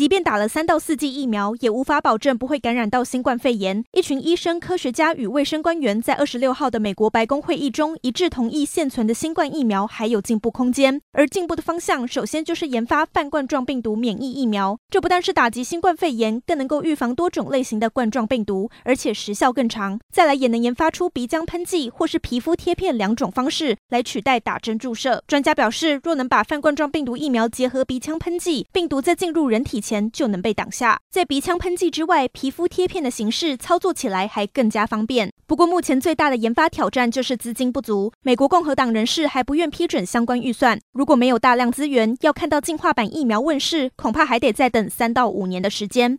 即便打了三到四剂疫苗，也无法保证不会感染到新冠肺炎。一群医生、科学家与卫生官员在二十六号的美国白宫会议中一致同意，现存的新冠疫苗还有进步空间。而进步的方向，首先就是研发泛冠状病毒免疫疫苗。这不但是打击新冠肺炎，更能够预防多种类型的冠状病毒，而且时效更长。再来，也能研发出鼻腔喷剂或是皮肤贴片两种方式来取代打针注射。专家表示，若能把泛冠状病毒疫苗结合鼻腔喷剂，病毒在进入人体前前就能被挡下。在鼻腔喷剂之外，皮肤贴片的形式操作起来还更加方便。不过，目前最大的研发挑战就是资金不足。美国共和党人士还不愿批准相关预算。如果没有大量资源，要看到进化版疫苗问世，恐怕还得再等三到五年的时间。